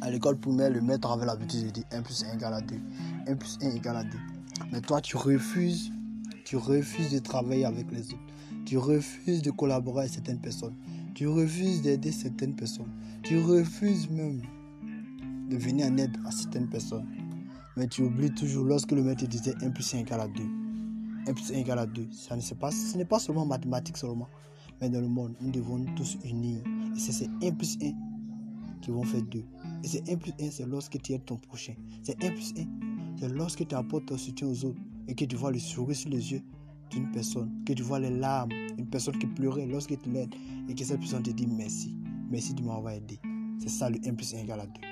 À l'école primaire, le maître avait l'habitude de dire 1 plus 1 égale à 2. 1 plus 1 égale à 2. Mais toi, tu refuses, tu refuses de travailler avec les autres. Tu refuses de collaborer avec certaines personnes. Tu refuses d'aider certaines personnes. Tu refuses même de venir en aide à certaines personnes. Mais tu oublies toujours lorsque le maître disait 1 plus 1 égale à 2. 1 plus 1 égale à 2. Ça ne pas, ce n'est pas seulement mathématiques seulement. Mais dans le monde, nous devons tous unir. Et c'est ces 1 plus 1 qui vont faire 2. Et c'est 1 plus 1, c'est lorsque tu aides ton prochain. C'est 1 plus 1, c'est lorsque tu apportes ton soutien aux autres et que tu vois le sourire sur les yeux d'une personne, que tu vois les larmes, une personne qui pleurait lorsqu'il te l'aide et que cette personne te dit merci. Merci de m'avoir aidé. C'est ça le 1 plus 1 égale à 2.